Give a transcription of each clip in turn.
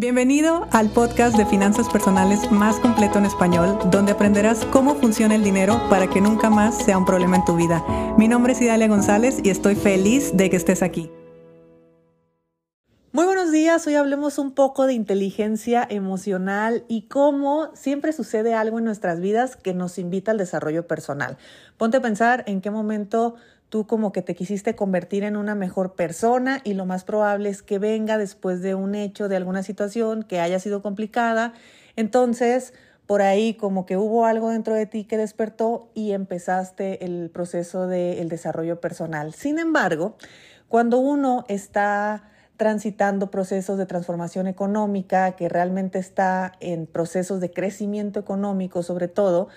Bienvenido al podcast de finanzas personales más completo en español, donde aprenderás cómo funciona el dinero para que nunca más sea un problema en tu vida. Mi nombre es Idalia González y estoy feliz de que estés aquí. Muy buenos días, hoy hablemos un poco de inteligencia emocional y cómo siempre sucede algo en nuestras vidas que nos invita al desarrollo personal. Ponte a pensar en qué momento tú como que te quisiste convertir en una mejor persona y lo más probable es que venga después de un hecho, de alguna situación que haya sido complicada. Entonces, por ahí como que hubo algo dentro de ti que despertó y empezaste el proceso del desarrollo personal. Sin embargo, cuando uno está transitando procesos de transformación económica, que realmente está en procesos de crecimiento económico sobre todo,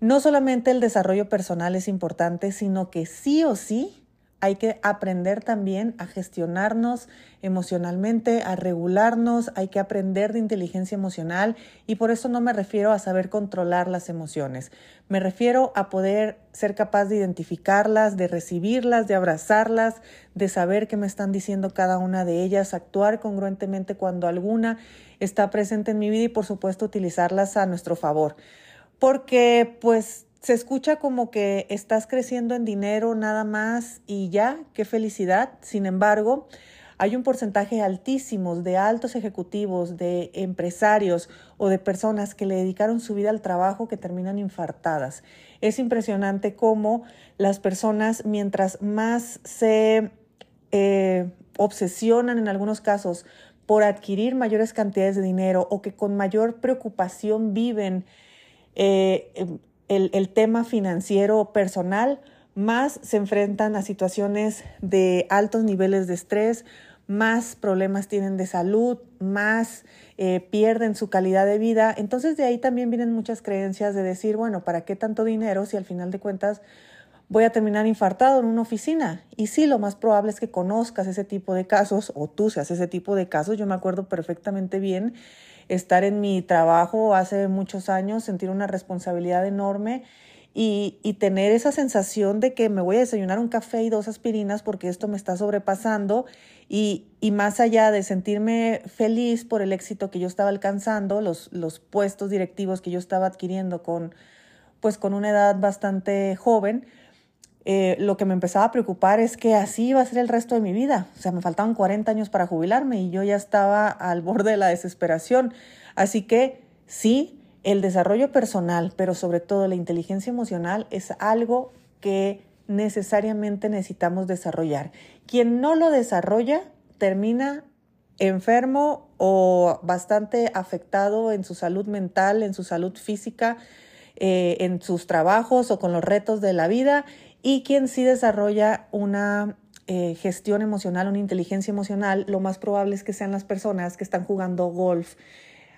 no solamente el desarrollo personal es importante, sino que sí o sí hay que aprender también a gestionarnos emocionalmente, a regularnos, hay que aprender de inteligencia emocional y por eso no me refiero a saber controlar las emociones, me refiero a poder ser capaz de identificarlas, de recibirlas, de abrazarlas, de saber qué me están diciendo cada una de ellas, actuar congruentemente cuando alguna está presente en mi vida y por supuesto utilizarlas a nuestro favor porque pues se escucha como que estás creciendo en dinero nada más y ya, qué felicidad. Sin embargo, hay un porcentaje altísimo de altos ejecutivos, de empresarios o de personas que le dedicaron su vida al trabajo que terminan infartadas. Es impresionante cómo las personas, mientras más se eh, obsesionan en algunos casos por adquirir mayores cantidades de dinero o que con mayor preocupación viven eh, el, el tema financiero personal, más se enfrentan a situaciones de altos niveles de estrés, más problemas tienen de salud, más eh, pierden su calidad de vida. Entonces de ahí también vienen muchas creencias de decir, bueno, ¿para qué tanto dinero si al final de cuentas voy a terminar infartado en una oficina? Y sí, lo más probable es que conozcas ese tipo de casos o tú seas ese tipo de casos. Yo me acuerdo perfectamente bien estar en mi trabajo hace muchos años, sentir una responsabilidad enorme y, y, tener esa sensación de que me voy a desayunar un café y dos aspirinas porque esto me está sobrepasando y, y más allá de sentirme feliz por el éxito que yo estaba alcanzando, los, los puestos directivos que yo estaba adquiriendo con, pues con una edad bastante joven, eh, lo que me empezaba a preocupar es que así iba a ser el resto de mi vida. O sea, me faltaban 40 años para jubilarme y yo ya estaba al borde de la desesperación. Así que sí, el desarrollo personal, pero sobre todo la inteligencia emocional es algo que necesariamente necesitamos desarrollar. Quien no lo desarrolla termina enfermo o bastante afectado en su salud mental, en su salud física, eh, en sus trabajos o con los retos de la vida y quien sí desarrolla una eh, gestión emocional, una inteligencia emocional, lo más probable es que sean las personas que están jugando golf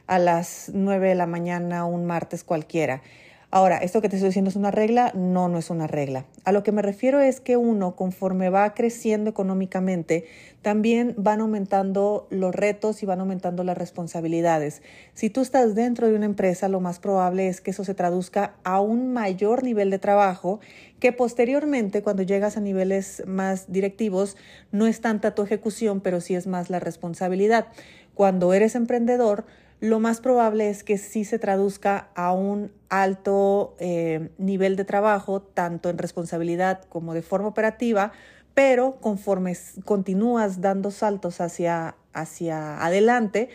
a las 9 de la mañana un martes cualquiera. Ahora, esto que te estoy diciendo es una regla, no, no es una regla. A lo que me refiero es que uno, conforme va creciendo económicamente, también van aumentando los retos y van aumentando las responsabilidades. Si tú estás dentro de una empresa, lo más probable es que eso se traduzca a un mayor nivel de trabajo que posteriormente, cuando llegas a niveles más directivos, no es tanta tu ejecución, pero sí es más la responsabilidad. Cuando eres emprendedor, lo más probable es que sí se traduzca a un alto eh, nivel de trabajo, tanto en responsabilidad como de forma operativa, pero conforme continúas dando saltos hacia, hacia adelante,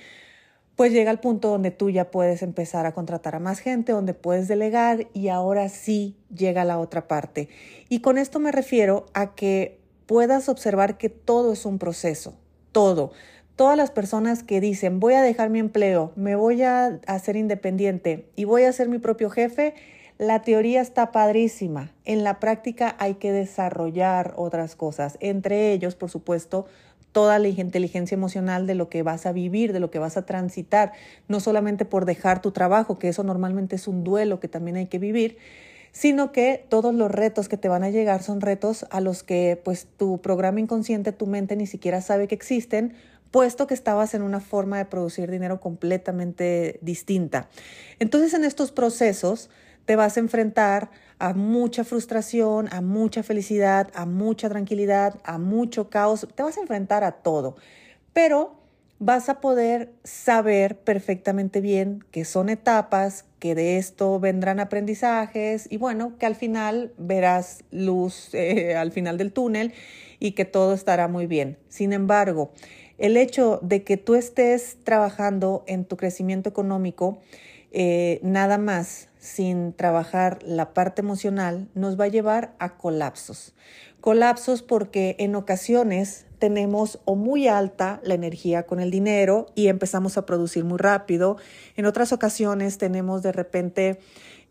pues llega el punto donde tú ya puedes empezar a contratar a más gente, donde puedes delegar y ahora sí llega la otra parte. Y con esto me refiero a que puedas observar que todo es un proceso, todo todas las personas que dicen voy a dejar mi empleo, me voy a hacer independiente y voy a ser mi propio jefe, la teoría está padrísima. En la práctica hay que desarrollar otras cosas, entre ellos, por supuesto, toda la inteligencia emocional de lo que vas a vivir, de lo que vas a transitar, no solamente por dejar tu trabajo, que eso normalmente es un duelo que también hay que vivir, sino que todos los retos que te van a llegar son retos a los que pues tu programa inconsciente, tu mente ni siquiera sabe que existen puesto que estabas en una forma de producir dinero completamente distinta. Entonces en estos procesos te vas a enfrentar a mucha frustración, a mucha felicidad, a mucha tranquilidad, a mucho caos, te vas a enfrentar a todo. Pero vas a poder saber perfectamente bien que son etapas, que de esto vendrán aprendizajes y bueno, que al final verás luz eh, al final del túnel y que todo estará muy bien. Sin embargo, el hecho de que tú estés trabajando en tu crecimiento económico, eh, nada más sin trabajar la parte emocional, nos va a llevar a colapsos. Colapsos porque en ocasiones tenemos o muy alta la energía con el dinero y empezamos a producir muy rápido. En otras ocasiones tenemos de repente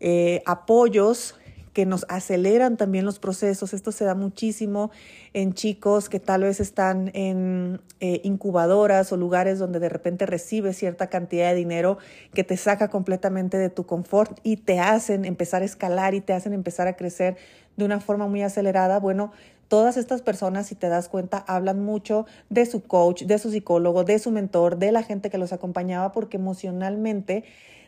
eh, apoyos que nos aceleran también los procesos. Esto se da muchísimo en chicos que tal vez están en eh, incubadoras o lugares donde de repente recibes cierta cantidad de dinero que te saca completamente de tu confort y te hacen empezar a escalar y te hacen empezar a crecer de una forma muy acelerada. Bueno, todas estas personas, si te das cuenta, hablan mucho de su coach, de su psicólogo, de su mentor, de la gente que los acompañaba, porque emocionalmente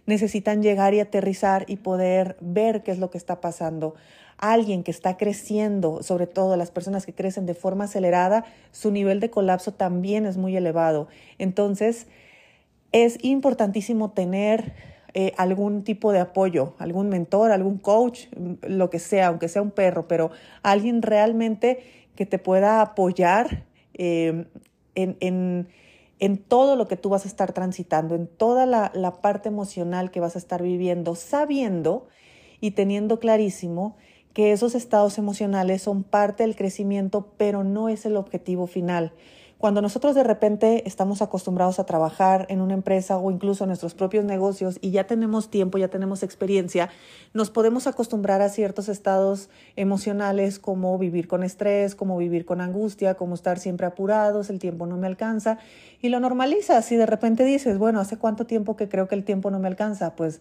necesitan llegar y aterrizar y poder ver qué es lo que está pasando. Alguien que está creciendo, sobre todo las personas que crecen de forma acelerada, su nivel de colapso también es muy elevado. Entonces, es importantísimo tener eh, algún tipo de apoyo, algún mentor, algún coach, lo que sea, aunque sea un perro, pero alguien realmente que te pueda apoyar eh, en en todo lo que tú vas a estar transitando, en toda la, parte emocional que vas a estar viviendo, sabiendo y teniendo clarísimo que esos estados emocionales son parte del crecimiento, pero no es el objetivo final. Cuando nosotros de repente estamos acostumbrados a trabajar en una empresa o incluso en nuestros propios negocios y ya tenemos tiempo, ya tenemos experiencia, nos podemos acostumbrar a ciertos estados emocionales como vivir con estrés, como vivir con angustia, como estar siempre apurados, el tiempo no me alcanza y lo normalizas y de repente dices, bueno, ¿hace cuánto tiempo que creo que el tiempo no me alcanza? Pues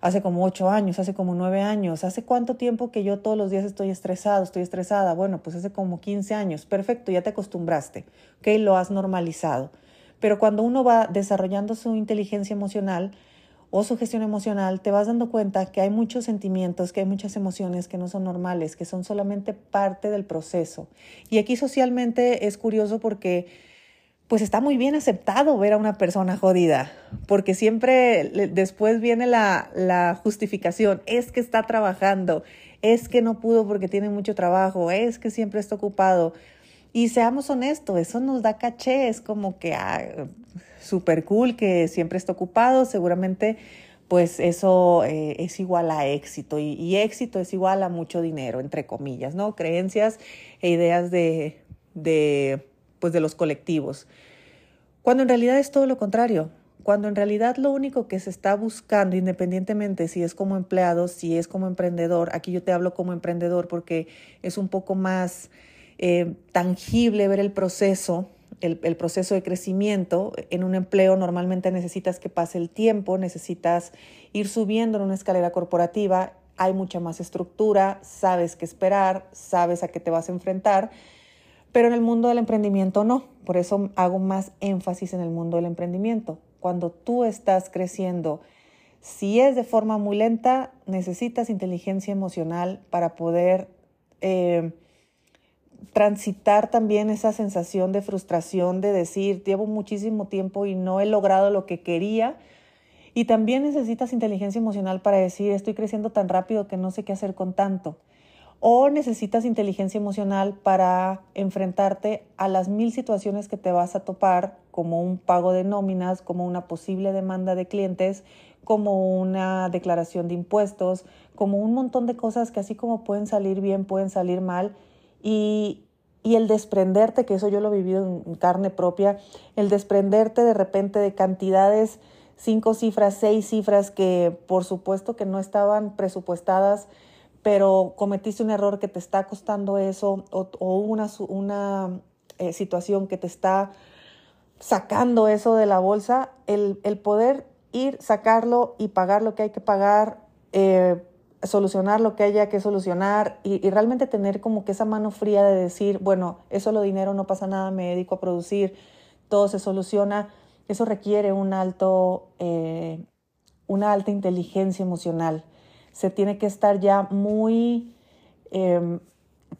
hace como ocho años, hace como nueve años, hace cuánto tiempo que yo todos los días estoy estresado, estoy estresada, bueno, pues hace como 15 años, perfecto, ya te acostumbraste, ¿ok? Lo has normalizado. Pero cuando uno va desarrollando su inteligencia emocional o su gestión emocional, te vas dando cuenta que hay muchos sentimientos, que hay muchas emociones que no son normales, que son solamente parte del proceso. Y aquí socialmente es curioso porque pues está muy bien aceptado ver a una persona jodida, porque siempre después viene la, justificación, es que está trabajando, es que no pudo porque tiene mucho trabajo, es que siempre está ocupado. Y seamos honestos, eso nos da caché, es como que ah, súper cool que siempre está ocupado, seguramente pues eso eh, es igual a éxito y, y, éxito es igual a mucho dinero, entre comillas, ¿no? Creencias e ideas de, de pues de los colectivos. Cuando en realidad es todo lo contrario. Cuando en realidad lo único que se está buscando, independientemente si es como empleado, si es como emprendedor, aquí yo te hablo como emprendedor porque es un poco más eh, tangible ver el proceso, el, el, proceso de crecimiento. En un empleo normalmente necesitas que pase el tiempo, necesitas ir subiendo en una escalera corporativa, hay mucha más estructura, sabes qué esperar, sabes a qué te vas a enfrentar pero en el mundo del emprendimiento no. Por eso hago más énfasis en el mundo del emprendimiento. Cuando tú estás creciendo, si es de forma muy lenta, necesitas inteligencia emocional para poder eh, transitar también esa sensación de frustración de decir, llevo muchísimo tiempo y no he logrado lo que quería. Y también necesitas inteligencia emocional para decir, estoy creciendo tan rápido que no sé qué hacer con tanto o necesitas inteligencia emocional para enfrentarte a las mil situaciones que te vas a topar, como un pago de nóminas, como una posible demanda de clientes, como una declaración de impuestos, como un montón de cosas que así como pueden salir bien, pueden salir mal. Y, y el desprenderte, que eso yo lo he vivido en carne propia, el desprenderte de repente de cantidades, cinco cifras, seis cifras que por supuesto que no estaban presupuestadas, pero cometiste un error que te está costando eso o, una, una eh, situación que te está sacando eso de la bolsa, el, poder ir, sacarlo y pagar lo que hay que pagar, eh, solucionar lo que haya que solucionar y, realmente tener como que esa mano fría de decir, bueno, eso lo dinero, no pasa nada, me dedico a producir, todo se soluciona, eso requiere un alto, eh, una alta inteligencia emocional se tiene que estar ya muy, em,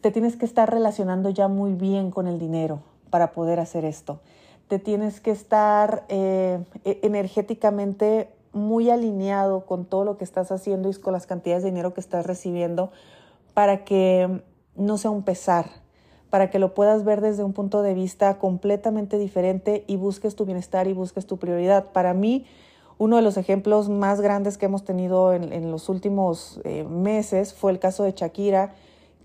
te tienes que estar relacionando ya muy bien con el dinero para poder hacer esto. te tienes que estar eh, e-, energéticamente muy alineado con todo lo que estás haciendo y con las cantidades de dinero que estás recibiendo para que no sea un pesar, para que lo puedas ver desde un punto de vista completamente diferente y busques tu bienestar y busques tu prioridad. Para mí, uno de los ejemplos más grandes que hemos tenido en, los últimos eh, meses fue el caso de Shakira,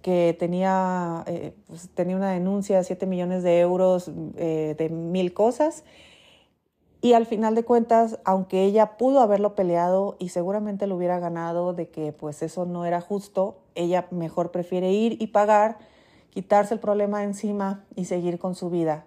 que tenía, eh, pues, tenía una denuncia de 7 millones de euros eh, de mil cosas. Y al final de cuentas, aunque ella pudo haberlo peleado y seguramente lo hubiera ganado de que pues eso no era justo, ella mejor prefiere ir y pagar, quitarse el problema encima y seguir con su vida.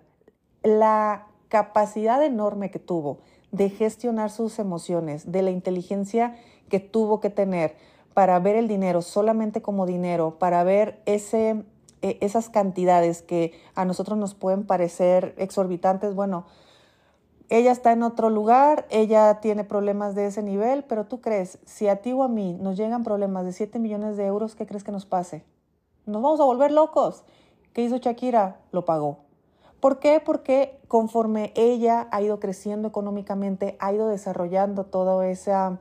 La capacidad enorme que tuvo de gestionar sus emociones, de la inteligencia que tuvo que tener para ver el dinero solamente como dinero, para ver ese, e, esas cantidades que a nosotros nos pueden parecer exorbitantes, bueno, ella está en otro lugar, ella tiene problemas de ese nivel, pero tú crees, si a ti o a mí nos llegan problemas de 7 millones de euros, ¿qué crees que nos pase? Nos vamos a volver locos. ¿Qué hizo Shakira? Lo pagó. ¿Por qué? Porque conforme ella ha ido creciendo económicamente, ha ido desarrollando toda esa,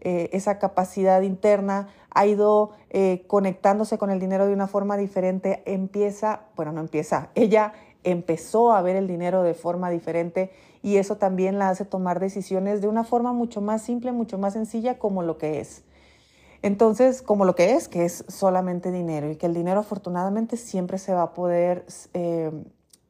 eh, esa capacidad interna, ha ido eh, conectándose con el dinero de una forma diferente, empieza, bueno, no empieza, ella empezó a ver el dinero de forma diferente y eso también la hace tomar decisiones de una forma mucho más simple, mucho más sencilla como lo que es. Entonces, como lo que es, que es solamente dinero y que el dinero afortunadamente siempre se va a poder eh,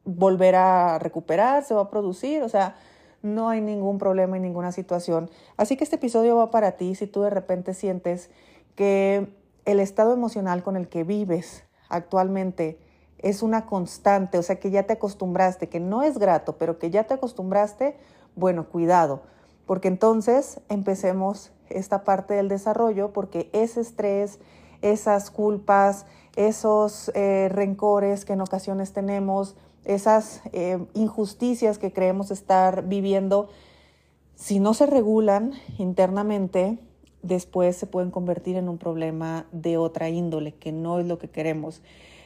volver a recuperar, se va a producir, o sea, no hay ningún problema y ninguna situación. Así que este episodio va para ti si tú de repente sientes que el estado emocional con el que vives actualmente es una constante, o sea, que ya te acostumbraste, que no es grato, pero que ya te acostumbraste, bueno, cuidado, porque entonces empecemos esta parte del desarrollo, porque ese estrés, esas culpas, esos eh, rencores que en ocasiones tenemos, esas eh, injusticias que creemos estar viviendo, si no se regulan internamente, después se pueden convertir en un problema de otra índole, que no es lo que queremos.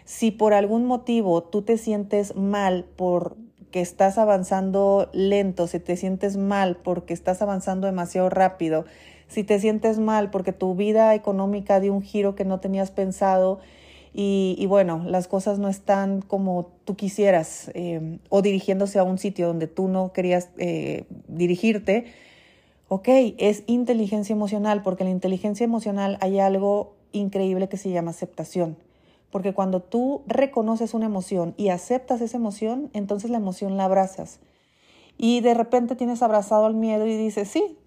Si por algún motivo tú te sientes mal porque estás avanzando lento, si te sientes mal porque estás avanzando demasiado rápido, si te sientes mal porque tu vida económica dio un giro que no tenías pensado, y, bueno, las cosas no están como tú quisieras eh, o dirigiéndose a un sitio donde tú no querías eh, dirigirte, ok, es inteligencia emocional, porque en la inteligencia emocional hay algo increíble que se llama aceptación. Porque cuando tú reconoces una emoción y aceptas esa emoción, entonces la emoción la abrazas. Y de repente tienes abrazado al miedo y dices, sí,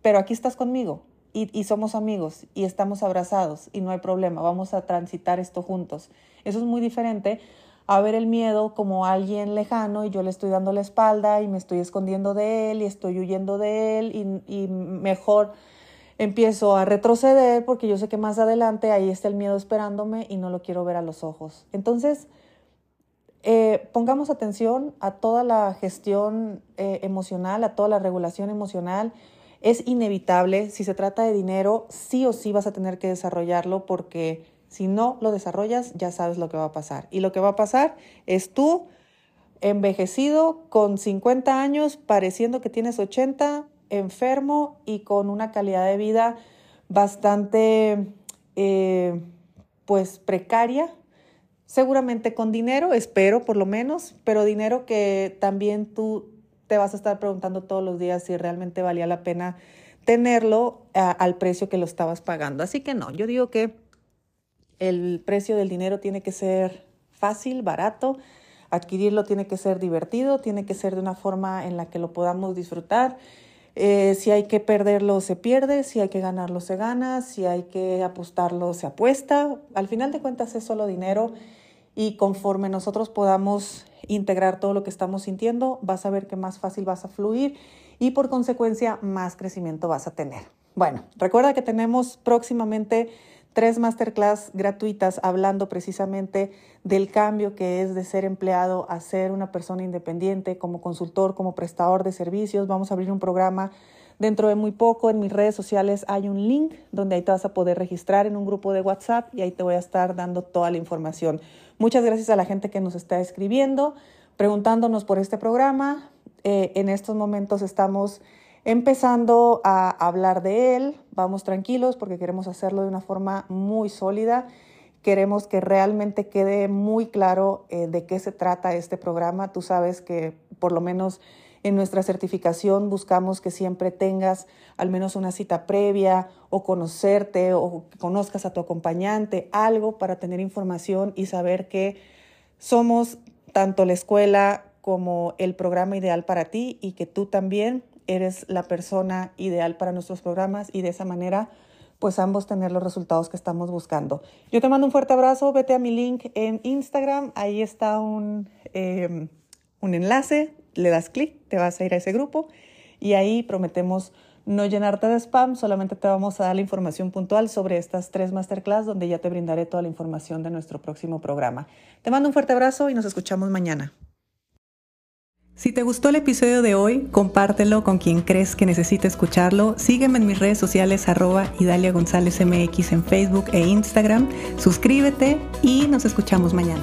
pero aquí estás conmigo y, somos amigos y estamos abrazados y no hay problema, vamos a transitar esto juntos. Eso es muy diferente a ver el miedo como alguien lejano y yo le estoy dando la espalda y me estoy escondiendo de él y estoy huyendo de él y, y mejor empiezo a retroceder porque yo sé que más adelante ahí está el miedo esperándome y no lo quiero ver a los ojos. Entonces, eh, pongamos atención a toda la gestión eh, emocional, a toda la regulación emocional es inevitable, si se trata de dinero, sí o sí vas a tener que desarrollarlo porque si no lo desarrollas, ya sabes lo que va a pasar. Y lo que va a pasar es tú envejecido con 50 años, pareciendo que tienes 80, enfermo y con una calidad de vida bastante, eh, pues, precaria. Seguramente con dinero, espero por lo menos, pero dinero que también tú te vas a estar preguntando todos los días si realmente valía la pena tenerlo al precio que lo estabas pagando. Así que no, yo digo que el precio del dinero tiene que ser fácil, barato, adquirirlo tiene que ser divertido, tiene que ser de una forma en la que lo podamos disfrutar. Eh, si hay que perderlo, se pierde, si hay que ganarlo, se gana, si hay que apostarlo, se apuesta. Al final de cuentas es solo dinero y conforme nosotros podamos integrar todo lo que estamos sintiendo, vas a ver que más fácil vas a fluir y por consecuencia más crecimiento vas a tener. Bueno, recuerda que tenemos próximamente tres masterclass gratuitas hablando precisamente del cambio que es de ser empleado a ser una persona independiente como consultor, como prestador de servicios. Vamos a abrir un programa Dentro de muy poco en mis redes sociales hay un link donde ahí te vas a poder registrar en un grupo de WhatsApp y ahí te voy a estar dando toda la información. Muchas gracias a la gente que nos está escribiendo. preguntándonos por este programa. Eh, en estos momentos estamos empezando a hablar de él. Vamos tranquilos porque queremos hacerlo de una forma muy sólida. Queremos que realmente quede muy claro eh, de qué se trata este programa. Tú sabes que por lo menos en nuestra certificación buscamos que siempre tengas al menos una cita previa o conocerte o que conozcas a tu acompañante, algo para tener información y saber que somos tanto la escuela como el programa ideal para ti y que tú también eres la persona ideal para nuestros programas y de esa manera pues ambos tener los resultados que estamos buscando. Yo te mando un fuerte abrazo, vete a mi link en Instagram, ahí está un, eh, un enlace le das clic, te vas a ir a ese grupo y ahí prometemos no llenarte de spam, solamente te vamos a dar la información puntual sobre estas tres masterclass donde ya te brindaré toda la información de nuestro próximo programa. Te mando un fuerte abrazo y nos escuchamos mañana. Si te gustó el episodio de hoy, compártelo con quien crees que necesite escucharlo. Sígueme en mis redes sociales arroba Idalia González MX en Facebook e Instagram. Suscríbete y nos escuchamos mañana.